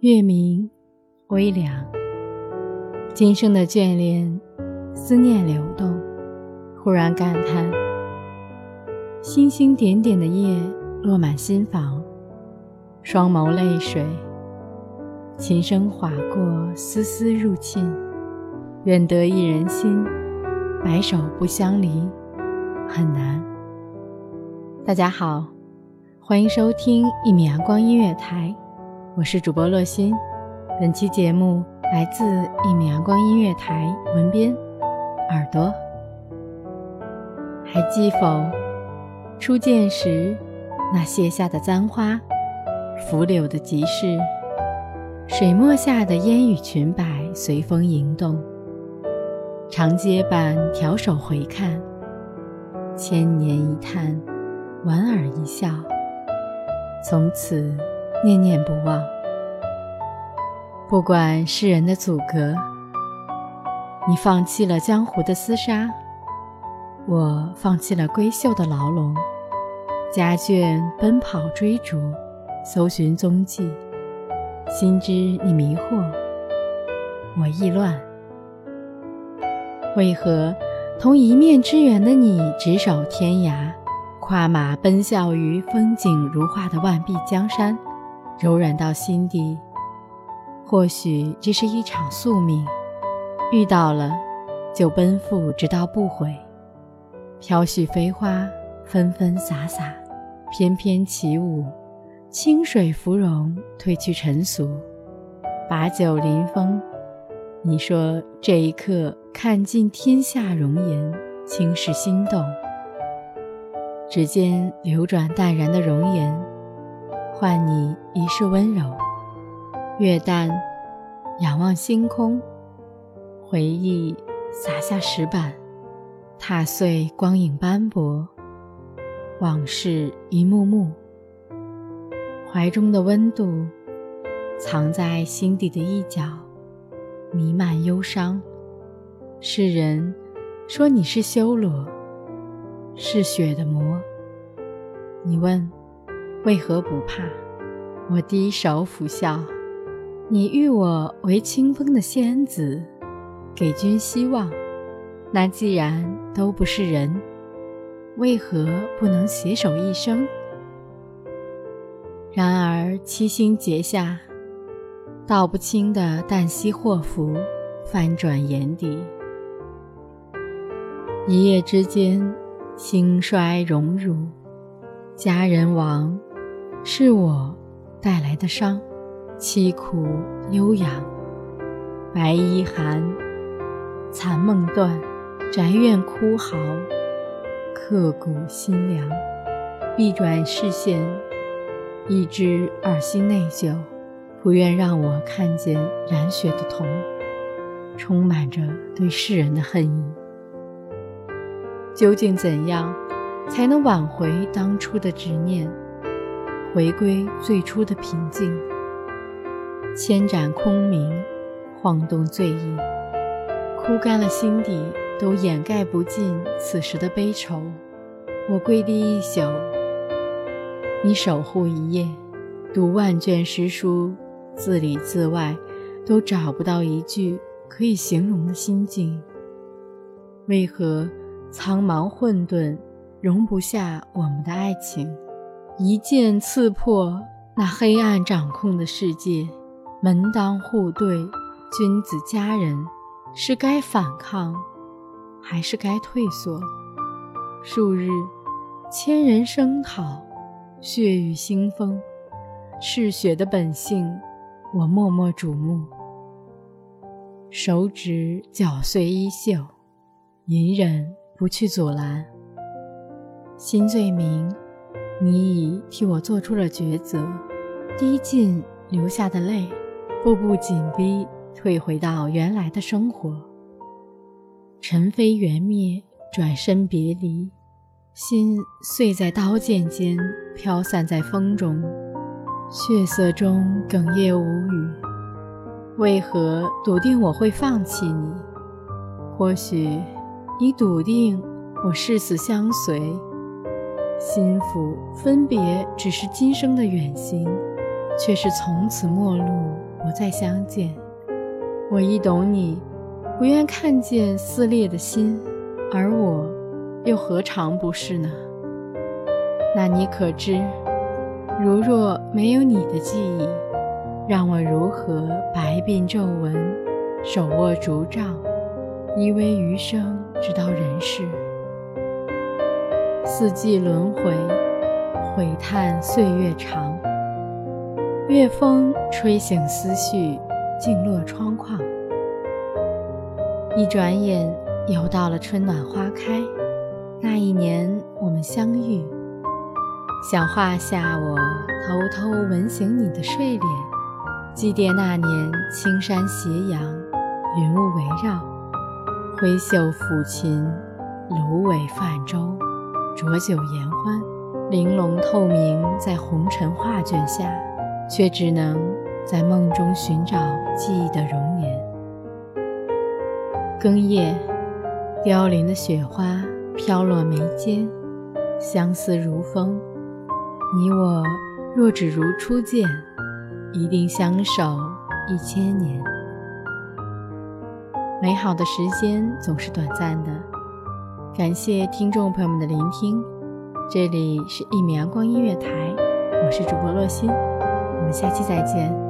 月明，微凉。今生的眷恋，思念流动，忽然感叹：星星点点的夜落满心房，双眸泪水，琴声划过，丝丝入沁。愿得一人心，白首不相离，很难。大家好，欢迎收听一米阳光音乐台。我是主播洛心，本期节目来自一米阳光音乐台文编耳朵。还记否？初见时，那卸下的簪花，拂柳的集市，水墨下的烟雨裙摆随风盈动。长街板挑手回看，千年一叹，莞尔一笑，从此。念念不忘。不管世人的阻隔，你放弃了江湖的厮杀，我放弃了闺秀的牢笼，家眷奔跑追逐，搜寻踪迹。心知你迷惑，我意乱。为何同一面之缘的你，执手天涯，跨马奔啸于风景如画的万碧江山？柔软到心底，或许这是一场宿命，遇到了就奔赴，直到不悔。飘絮飞花，纷纷洒洒，翩翩起舞，清水芙蓉褪去尘俗，把酒临风。你说这一刻看尽天下容颜，轻视心动。指尖流转淡然的容颜。换你一世温柔，月淡，仰望星空，回忆洒下石板，踏碎光影斑驳，往事一幕幕。怀中的温度，藏在心底的一角，弥漫忧伤。世人说你是修罗，是雪的魔。你问？为何不怕？我低首抚笑。你誉我为清风的仙子，给君希望。那既然都不是人，为何不能携手一生？然而七星结下，道不清的旦夕祸福，翻转眼底。一夜之间，兴衰荣辱，佳人亡。是我带来的伤，凄苦悠扬。白衣寒，残梦断，宅院哭嚎，刻骨心凉。一转视线，一知二心内疚，不愿让我看见染血的瞳，充满着对世人的恨意。究竟怎样，才能挽回当初的执念？回归最初的平静，千盏空明，晃动醉意，哭干了心底，都掩盖不尽此时的悲愁。我跪地一宿，你守护一夜，读万卷诗书，字里字外都找不到一句可以形容的心境。为何苍茫混沌容不下我们的爱情？一剑刺破那黑暗掌控的世界，门当户对，君子佳人，是该反抗，还是该退缩？数日，千人声讨。血雨腥风，嗜血的本性，我默默瞩目。手指绞碎衣袖，隐忍不去阻拦。新罪名，你已替我做出了抉择。滴尽流下的泪，步步紧逼，退回到原来的生活。尘飞缘灭，转身别离。心碎在刀剑间，飘散在风中，血色中哽咽无语。为何笃定我会放弃你？或许你笃定我誓死相随。心腹分别只是今生的远行，却是从此陌路，不再相见。我已懂你，不愿看见撕裂的心，而我。又何尝不是呢？那你可知，如若没有你的记忆，让我如何白鬓皱纹，手握竹杖，依偎余生，直到人世？四季轮回，悔叹岁月长。月风吹醒思绪，静落窗框。一转眼，又到了春暖花开。那一年我们相遇，想画下我偷偷吻醒你的睡脸，祭奠那年青山斜阳，云雾围绕，挥袖抚琴，芦苇泛舟，浊酒言欢，玲珑透明在红尘画卷下，却只能在梦中寻找记忆的容颜。更夜，凋零的雪花。飘落眉间，相思如风。你我若只如初见，一定相守一千年。美好的时间总是短暂的，感谢听众朋友们的聆听。这里是一米阳光音乐台，我是主播洛心，我们下期再见。